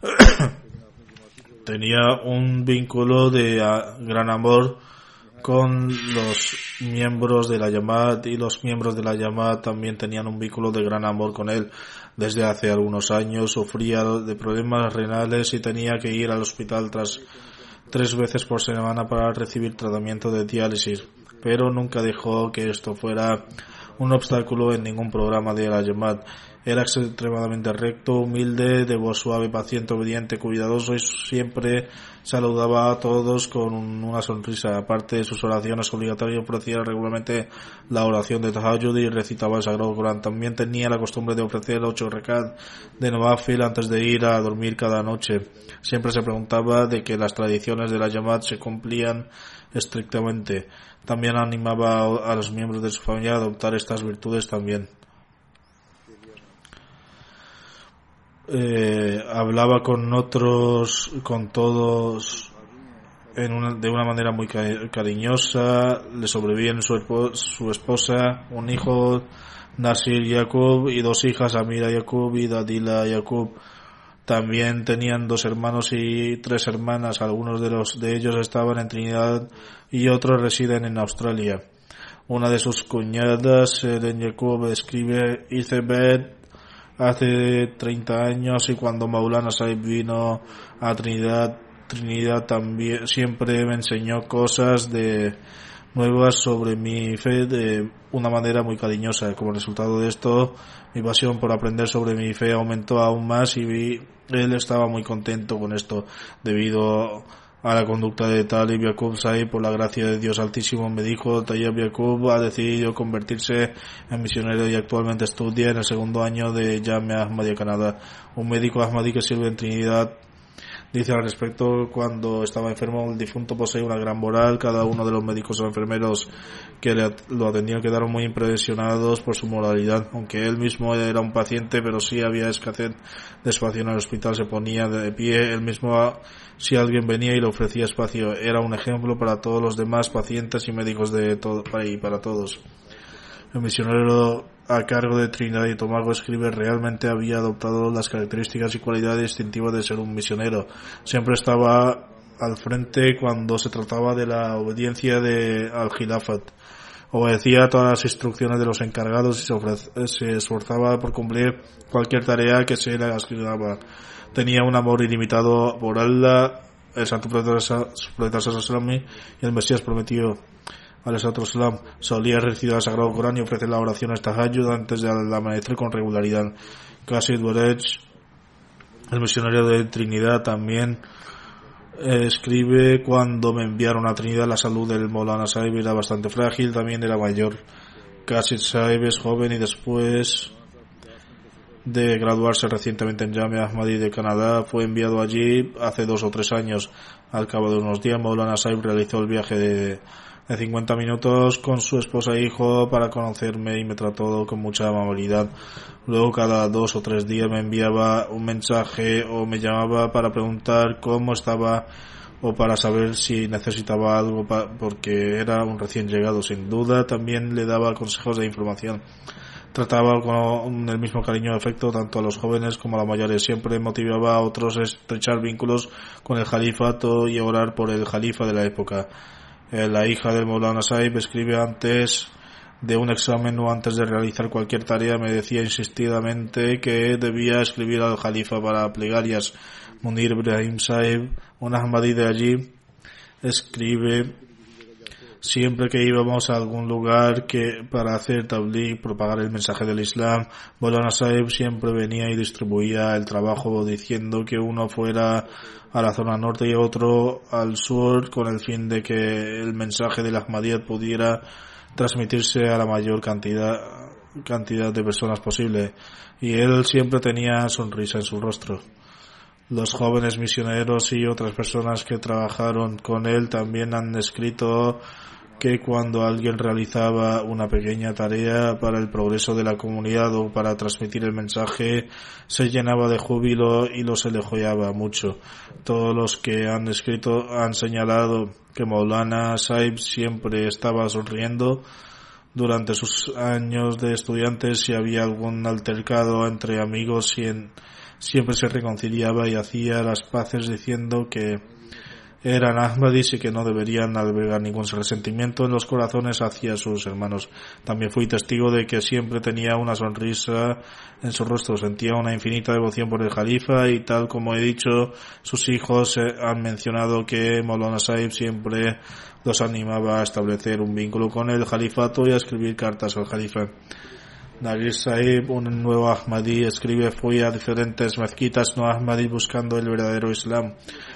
Tenía un vínculo de gran amor con los miembros de la llamada y los miembros de la llamada también tenían un vínculo de gran amor con él. Desde hace algunos años sufría de problemas renales y tenía que ir al hospital tras tres veces por semana para recibir tratamiento de diálisis, pero nunca dejó que esto fuera un obstáculo en ningún programa de la Yamat. Era extremadamente recto, humilde, de voz suave, paciente, obediente, cuidadoso y siempre saludaba a todos con una sonrisa. Aparte de sus oraciones obligatorias, ofrecía regularmente la oración de Tahajjud y recitaba el Sagrado Corán. También tenía la costumbre de ofrecer ocho recat de Novafil antes de ir a dormir cada noche. Siempre se preguntaba de que las tradiciones de la Yamat se cumplían estrictamente. También animaba a los miembros de su familia a adoptar estas virtudes también. Eh, hablaba con otros, con todos en una, de una manera muy cariñosa, le sobreviven su, su esposa, un hijo, Nasir Yakub, y dos hijas, Amira Yakub y Dadila Yakub. También tenían dos hermanos y tres hermanas, algunos de los de ellos estaban en Trinidad y otros residen en Australia. Una de sus cuñadas, Eden Yakub, escribe, hice hace 30 años y cuando Maulana Saib vino a Trinidad, Trinidad también siempre me enseñó cosas de nuevas sobre mi fe de una manera muy cariñosa. Como resultado de esto, mi pasión por aprender sobre mi fe aumentó aún más y él estaba muy contento con esto debido a la conducta de Talib Yakub por la gracia de Dios Altísimo me dijo Tayyip Yakub ha decidido convertirse en misionero y actualmente estudia en el segundo año de Jamia Ahmadiyya Canadá un médico Ahmadi que sirve en Trinidad Dice al respecto, cuando estaba enfermo, el difunto posee una gran moral. Cada uno de los médicos o enfermeros que lo atendían quedaron muy impresionados por su moralidad. Aunque él mismo era un paciente, pero sí había escasez de espacio en el hospital, se ponía de pie. Él mismo, si alguien venía y le ofrecía espacio, era un ejemplo para todos los demás pacientes y médicos de todo, y para todos. El misionero a cargo de Trinidad y Tobago escribe realmente había adoptado las características y cualidades distintivas de ser un misionero. Siempre estaba al frente cuando se trataba de la obediencia de al Khilafat. Obedecía todas las instrucciones de los encargados y se, esforzaba por cumplir cualquier tarea que se le asignaba. Tenía un amor ilimitado por Allah, el Santo Profeta y el Mesías prometido Salam solía recitar el Sagrado Corán y ofrecer la oración hasta ayuda antes del amanecer con regularidad. Casi Dwerech, el misionario de Trinidad, también eh, escribe cuando me enviaron a Trinidad la salud del Molana Saib era bastante frágil, también era mayor. Casi Saib es joven y después de graduarse recientemente en Jamia Ahmadi de Canadá, fue enviado allí hace dos o tres años. Al cabo de unos días, Maulana Saib realizó el viaje de de 50 minutos con su esposa e hijo para conocerme y me trató con mucha amabilidad. Luego cada dos o tres días me enviaba un mensaje o me llamaba para preguntar cómo estaba o para saber si necesitaba algo porque era un recién llegado. Sin duda también le daba consejos de información. Trataba con el mismo cariño y afecto tanto a los jóvenes como a los mayores. Siempre motivaba a otros a estrechar vínculos con el califato y orar por el califa de la época. Eh, la hija del Maulana Saib escribe antes de un examen o antes de realizar cualquier tarea me decía insistidamente que debía escribir al Jalifa para plegarias. Munir Ibrahim Saib, un Ahmadi de allí, escribe siempre que íbamos a algún lugar que para hacer tabligh, propagar el mensaje del Islam, Maulana Saib siempre venía y distribuía el trabajo diciendo que uno fuera a la zona norte y otro al sur con el fin de que el mensaje de la Ahmadiyyat pudiera transmitirse a la mayor cantidad cantidad de personas posible y él siempre tenía sonrisa en su rostro. Los jóvenes misioneros y otras personas que trabajaron con él también han escrito que cuando alguien realizaba una pequeña tarea para el progreso de la comunidad o para transmitir el mensaje, se llenaba de júbilo y los elogiaba mucho. Todos los que han escrito han señalado que Maulana Saib siempre estaba sonriendo durante sus años de estudiantes si había algún altercado entre amigos siempre se reconciliaba y hacía las paces diciendo que eran Ahmadis y que no deberían albergar ningún resentimiento en los corazones hacia sus hermanos. También fui testigo de que siempre tenía una sonrisa en su rostro, sentía una infinita devoción por el Jalifa y tal como he dicho, sus hijos eh, han mencionado que Molana Saib siempre los animaba a establecer un vínculo con el Jalifato y a escribir cartas al Jalifa. Nagir Sahib, un nuevo Ahmadi, escribe, fui a diferentes mezquitas no Ahmadi buscando el verdadero Islam.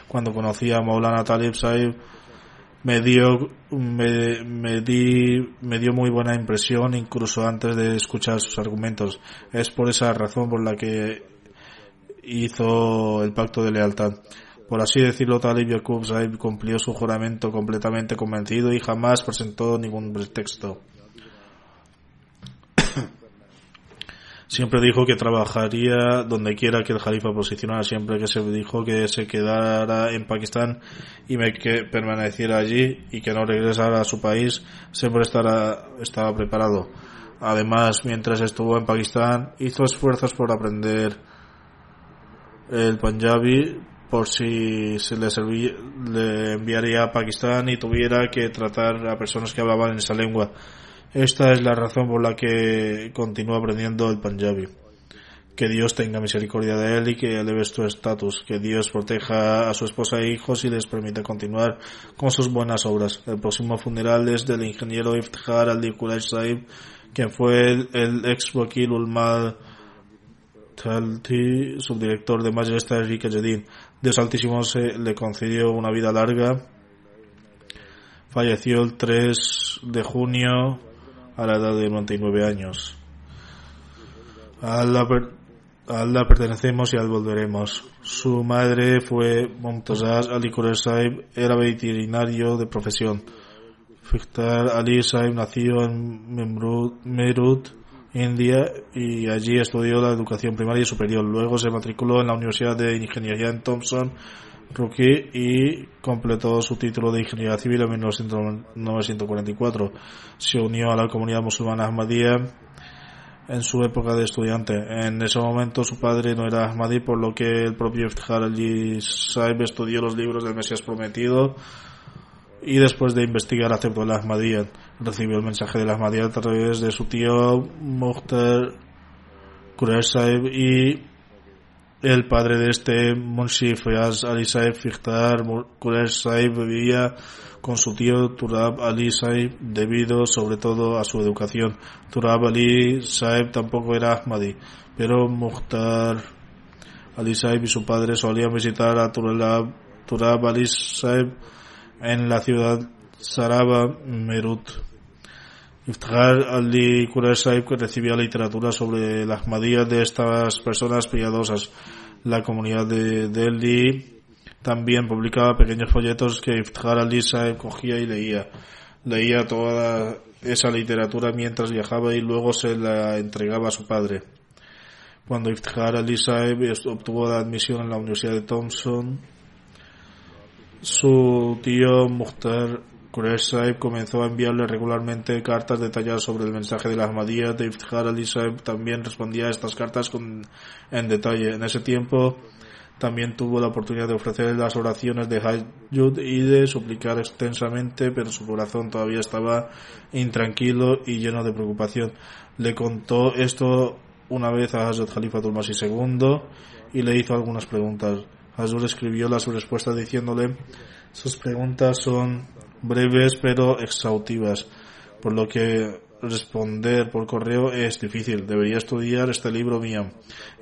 Cuando conocí a Maulana Talib Sahib, me dio, me, me, di, me dio muy buena impresión incluso antes de escuchar sus argumentos. Es por esa razón por la que hizo el pacto de lealtad. Por así decirlo, Talib Yakub Sahib cumplió su juramento completamente convencido y jamás presentó ningún pretexto. Siempre dijo que trabajaría donde quiera que el Jalifa posicionara, siempre que se dijo que se quedara en Pakistán y me que permaneciera allí y que no regresara a su país, siempre estará, estaba preparado. Además, mientras estuvo en Pakistán, hizo esfuerzos por aprender el Punjabi por si se le, servía, le enviaría a Pakistán y tuviera que tratar a personas que hablaban en esa lengua. Esta es la razón por la que continúa aprendiendo el Punjabi. Que Dios tenga misericordia de él y que eleve su estatus. Que Dios proteja a su esposa e hijos y les permita continuar con sus buenas obras. El próximo funeral es del ingeniero Iftikhar al Quraysh Saib, quien fue el, ex wakil Ulmal Talti, subdirector de Majlis Tariq Jadid. Dios Altísimo se le concedió una vida larga. Falleció el 3 de junio a la edad de 99 años. A Allah, per, pertenecemos y al volveremos. Su madre fue Momtazaz Ali Saib, era veterinario de profesión. Fikhtar Ali Saib nació en Merut, India, y allí estudió la educación primaria y superior. Luego se matriculó en la Universidad de Ingeniería en Thompson, Rookie y completó su título de ingeniería civil en 1944. Se unió a la comunidad musulmana Ahmadiyya en su época de estudiante. En ese momento su padre no era Ahmadi, por lo que el propio Iftikhar Ali Saib estudió los libros del Mesías Prometido y después de investigar aceptó el Ahmadiyya. Recibió el mensaje del Ahmadiyya a través de su tío Mukhtar Quresh Saib y el padre de este, Munshi Fayaz Ali Saib Fikhtar Quresh Saib, vivía con su tío Turab Ali Saib debido sobre todo a su educación. Turab Ali Saib tampoco era Ahmadi, pero Mukhtar Ali Saib y su padre solían visitar a Turab, Turab Ali Saib en la ciudad Saraba Merut. Iftikhar Ali Quraysh Saib que recibía literatura sobre la Ahmadiyya de estas personas piadosas. La comunidad de Delhi también publicaba pequeños folletos que Iftikhar Ali Saib cogía y leía. Leía toda esa literatura mientras viajaba y luego se la entregaba a su padre. Cuando Iftikhar Ali Saib obtuvo la admisión en la Universidad de Thompson, su tío Mukhtar Quraysh comenzó a enviarle regularmente cartas detalladas sobre el mensaje de la Ahmadiyya. Iftikhar Ali Saib también respondía a estas cartas con, en detalle. En ese tiempo también tuvo la oportunidad de ofrecer las oraciones de Hajjud y de suplicar extensamente, pero su corazón todavía estaba intranquilo y lleno de preocupación. Le contó esto una vez a Hazrat Khalifa Masih II y le hizo algunas preguntas. Hazur escribió las respuestas diciéndole sus preguntas son breves pero exhaustivas, por lo que responder por correo es difícil. Debería estudiar este libro mío.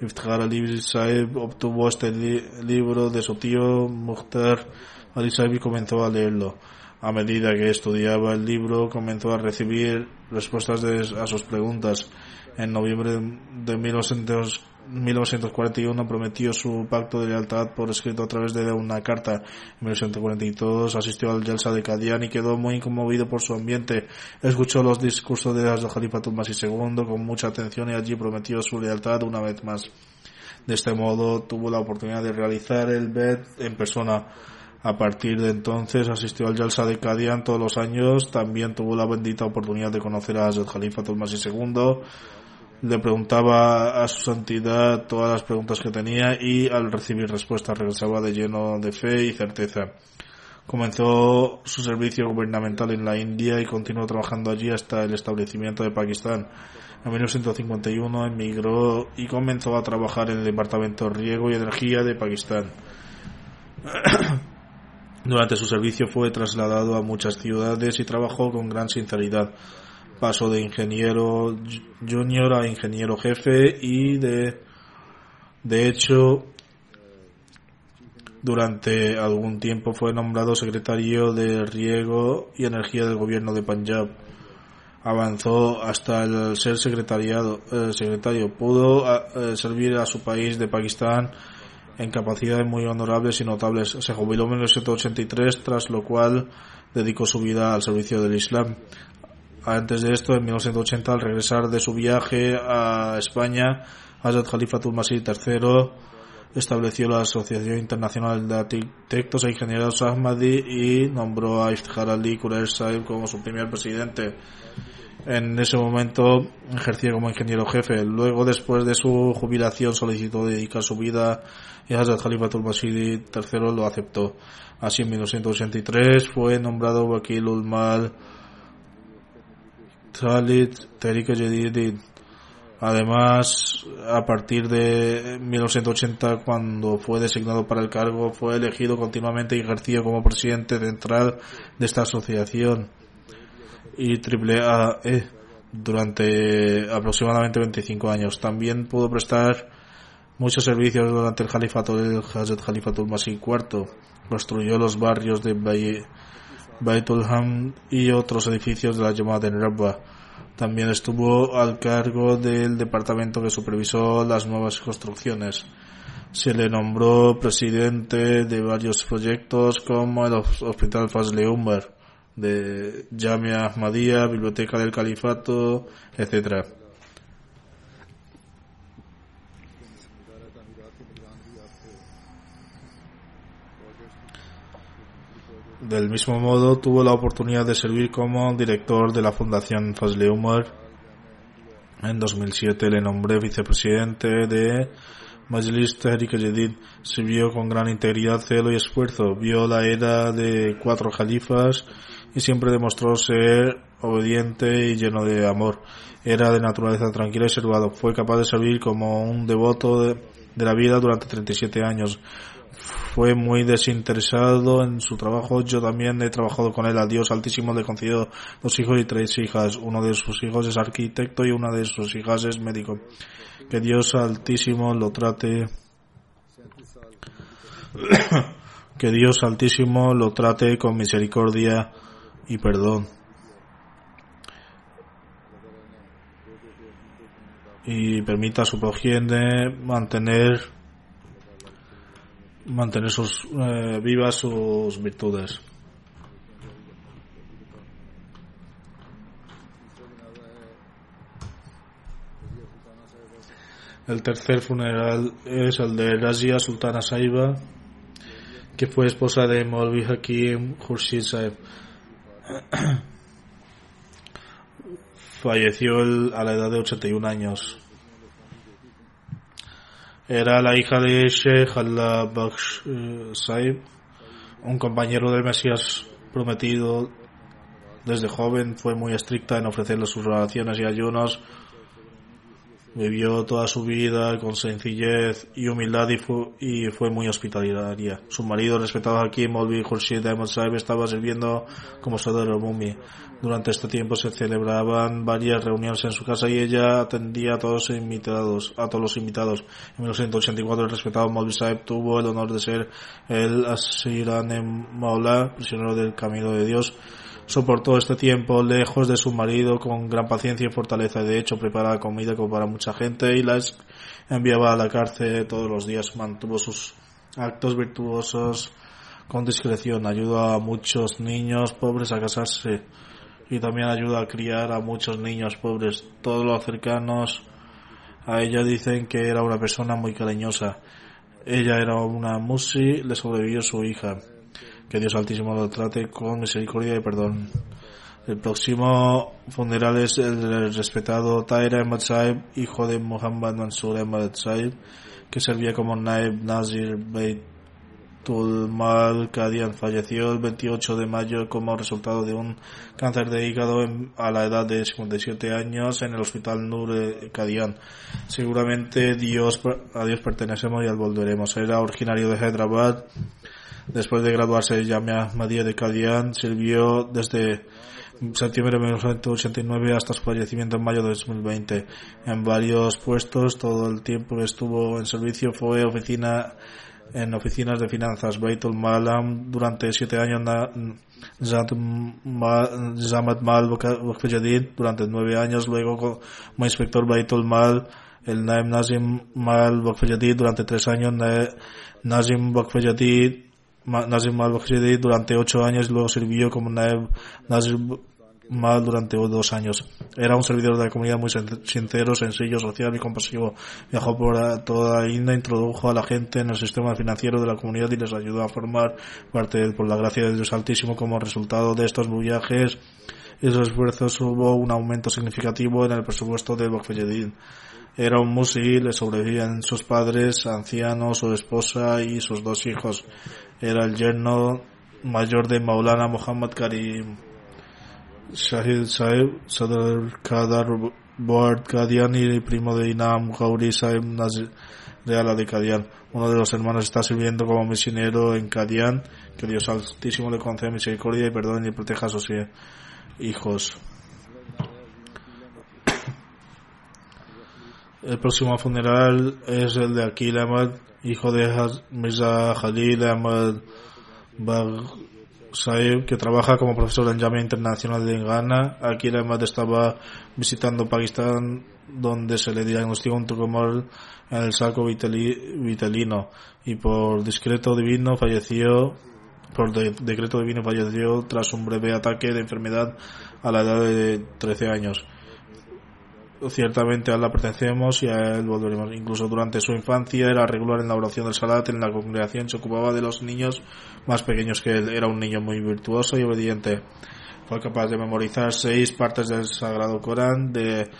Iftikhar Ali Saib obtuvo este libro de su tío Mukhtar Ali Saib y comenzó a leerlo. A medida que estudiaba el libro, comenzó a recibir respuestas a sus preguntas. En noviembre de 1900 1941 prometió su pacto de lealtad por escrito a través de una carta. En 1942 asistió al Yalsa de Kadian y quedó muy conmovido por su ambiente. Escuchó los discursos de Khalifa Masih II con mucha atención y allí prometió su lealtad una vez más. De este modo tuvo la oportunidad de realizar el BED en persona. A partir de entonces asistió al Yalsa de Kadian todos los años. También tuvo la bendita oportunidad de conocer a Khalifa Masih II le preguntaba a su santidad todas las preguntas que tenía y al recibir respuestas regresaba de lleno de fe y certeza. Comenzó su servicio gubernamental en la India y continuó trabajando allí hasta el establecimiento de Pakistán. En 1951 emigró y comenzó a trabajar en el Departamento Riego y Energía de Pakistán. Durante su servicio fue trasladado a muchas ciudades y trabajó con gran sinceridad pasó de ingeniero junior a ingeniero jefe y de, de hecho durante algún tiempo fue nombrado secretario de Riego y Energía del gobierno de Punjab. Avanzó hasta el ser secretariado, eh, secretario. Pudo eh, servir a su país de Pakistán en capacidades muy honorables y notables. Se jubiló en 1983, tras lo cual dedicó su vida al servicio del Islam. Antes de esto, en 1980, al regresar de su viaje a España, Hazrat Khalifatul Masih III estableció la Asociación Internacional de Arquitectos e Ingenieros Ahmadi y nombró a Iftikhar Ali Quresh Saib como su primer presidente. En ese momento ejercía como ingeniero jefe. Luego, después de su jubilación, solicitó dedicar su vida y Hazrat Khalifatul Masih III lo aceptó. Así, en 1983 fue nombrado Wakilul Mal Khalid Tariq Jadid. Además, a partir de 1980, cuando fue designado para el cargo, fue elegido continuamente y ejerció como presidente central de esta asociación y AAE durante aproximadamente 25 años. También pudo prestar muchos servicios durante el califato del Hazrat Khalifatul Masih IV. Construyó los barrios de Baitul Ham y otros edificios de la llamada en. También estuvo al cargo del departamento que supervisó las nuevas construcciones. Se le nombró presidente de varios proyectos como el Hospital Fazle Umar de Jamia Ahmadiyya, Biblioteca del Califato, etc. Del mismo modo, tuvo la oportunidad de servir como director de la Fundación Fazle Umar. En 2007 le nombré vicepresidente de Majlis Tehrik Jadid. Sirvió con gran integridad, celo y esfuerzo. Vio la era de cuatro califas y siempre demostró ser obediente y lleno de amor. Era de naturaleza tranquila y servado. Fue capaz de servir como un devoto de, de la vida durante 37 años fue muy desinteresado en su trabajo. Yo también he trabajado con él. A Dios Altísimo le concedió dos hijos y tres hijas. Uno de sus hijos es arquitecto y una de sus hijas es médico. Que Dios Altísimo lo trate. que Dios Altísimo lo trate con misericordia y perdón. Y permita a su progenie mantener mantener sus eh, vivas sus virtudes. El tercer funeral es el de Razia Sultana Saiba, que fue esposa de Molvi Hakim Khurshid Saib. Falleció a la edad de 81 años. Era la hija de Sheikh Allah Bakhsh eh, Saib, un compañero del Mesías prometido desde joven, fue muy estricta en ofrecerle sus oraciones y ayunos. Vivió toda su vida con sencillez y humildad y fue, y fue muy hospitalaria. Su marido, respetado aquí, Molvi Khurshid Ahmad Saib, estaba sirviendo como Sadar Mumi. Durante este tiempo se celebraban varias reuniones en su casa y ella atendía a todos los invitados. A todos los invitados. En 1984 el respetado Maulvi Saeb tuvo el honor de ser el Asiran Maula, prisionero del camino de Dios. Soportó este tiempo lejos de su marido con gran paciencia y fortaleza. De hecho, preparaba comida como para mucha gente y las enviaba a la cárcel todos los días. Mantuvo sus actos virtuosos con discreción. Ayudó a muchos niños pobres a casarse y también ayuda a criar a muchos niños pobres. Todos los cercanos a ella dicen que era una persona muy cariñosa. Ella era una musi, le sobrevivió su hija. Que Dios Altísimo lo trate con misericordia y perdón. El próximo funeral es el del respetado Taira Ahmad Saib, hijo de Muhammad Mansur Ahmad Saib, que servía como Naib Nazir Beit Tulmal Kadian falleció el 28 de mayo como resultado de un cáncer de hígado a la edad de 57 años en el hospital Nur Kadian. Seguramente Dios, a Dios pertenecemos y al volveremos. Era originario de Hyderabad. Después de graduarse Jamia Ahmadiyya de Kadian, sirvió desde septiembre de 1989 hasta su fallecimiento en mayo de 2020. En varios puestos, todo el tiempo que estuvo en servicio fue oficina en oficinas de finanzas. Baitul Malam durante siete años, Zamat Mal durante nueve años, luego como inspector Baitul Mal, el Naim Nazim Mal durante tres años, Nazim Bakfejadid Nazim Mal durante ocho años, luego sirvió como Naib Nazim mal durante dos años. Era un servidor de la comunidad muy sincero, sencillo, social y compasivo. Viajó por toda India, introdujo a la gente en el sistema financiero de la comunidad y les ayudó a formar parte por la gracia de Dios Altísimo. Como resultado de estos viajes y sus esfuerzos hubo un aumento significativo en el presupuesto de Bakfayedin. Era un musi, le sobrevivían sus padres, ancianos, su esposa y sus dos hijos. Era el yerno mayor de Maulana Muhammad Karim. Shahid Saib, Sadar Kadar Board Kadian y primo de Inam Gauri Saib Reala de Kadian. Uno de los hermanos está sirviendo como misionero en Kadian. Que Dios Altísimo le conceda misericordia y perdone y proteja a sus hijos. El próximo funeral es el de Akil Ahmad, hijo de Mirza Khalil Ahmad Bagh Saeb, que trabaja como profesor en Jamia Internacional de Ghana. Aquí además estaba visitando Pakistán, donde se le diagnosticó un tumor en el saco vitelino y por discreto divino falleció por decreto divino falleció tras un breve ataque de enfermedad a la edad de 13 años ciertamente a él la pertenecemos y a él volveremos. Incluso durante su infancia era regular en la oración del Salat, en la congregación se ocupaba de los niños más pequeños que él. Era un niño muy virtuoso y obediente. Fue capaz de memorizar seis partes del Sagrado Corán de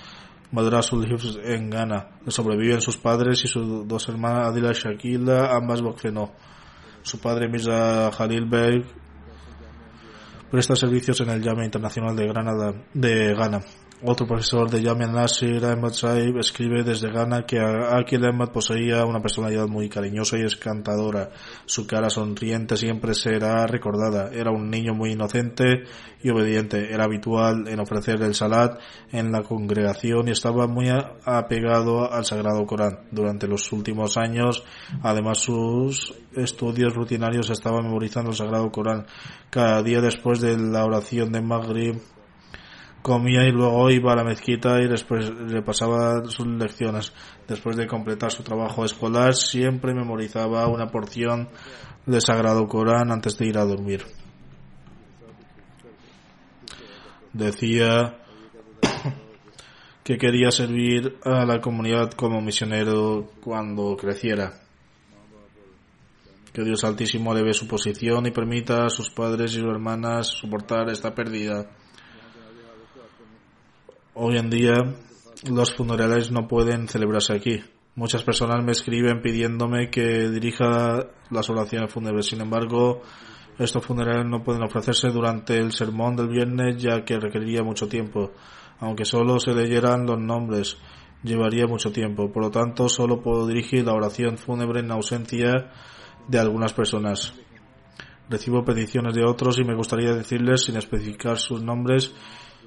Madrasul Hifz en Ghana. Le sobreviven sus padres y sus dos hermanas Adila y Shakila, ambas Bokfeno. Su padre Mirza Khalil Bey presta servicios en el Llame Internacional de Granada, de Ghana. Otro profesor de Yamia Nasir Ahmad Saib escribe desde Ghana que Akil Ahmad poseía una personalidad muy cariñosa y encantadora. Su cara sonriente siempre será recordada. Era un niño muy inocente y obediente. Era habitual en ofrecer el salat en la congregación y estaba muy apegado al Sagrado Corán. Durante los últimos años, además sus estudios rutinarios estaban memorizando el Sagrado Corán. Cada día después de la oración de Maghrib comía y luego iba a la mezquita y después repasaba sus lecciones. Después de completar su trabajo escolar, siempre memorizaba una porción del Sagrado Corán antes de ir a dormir. Decía que quería servir a la comunidad como misionero cuando creciera. Que Dios Altísimo le ve su posición y permita a sus padres y sus hermanas soportar esta pérdida. Hoy en día los funerales no pueden celebrarse aquí. Muchas personas me escriben pidiéndome que dirija las oraciones fúnebres. Sin embargo, estos funerales no pueden ofrecerse durante el sermón del viernes ya que requeriría mucho tiempo. Aunque solo se leyeran los nombres, llevaría mucho tiempo. Por lo tanto, solo puedo dirigir la oración fúnebre en ausencia de algunas personas. Recibo peticiones de otros y me gustaría decirles, sin especificar sus nombres,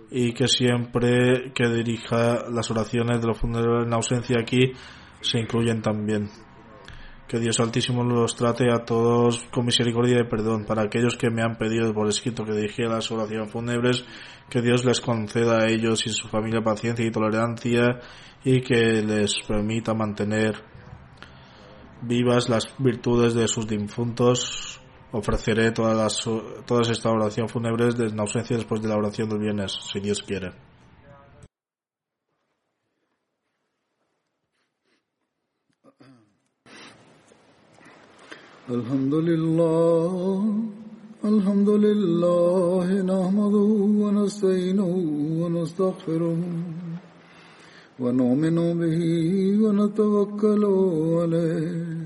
y que siempre que dirija las oraciones de los funerales en ausencia aquí se incluyen también. Que Dios Altísimo los trate a todos con misericordia y perdón. Para aquellos que me han pedido por escrito que dirigiera las oraciones fúnebres, que Dios les conceda a ellos y su familia paciencia y tolerancia y que les permita mantener vivas las virtudes de sus difuntos Ofreceré todas las, todas esta oración fúnebres de ausencia después de la oración del viernes, si Dios quiere. الحمد لله الحمد لله نحمده ونستعينه ونستغفره ونؤمن به ونتوكل عليه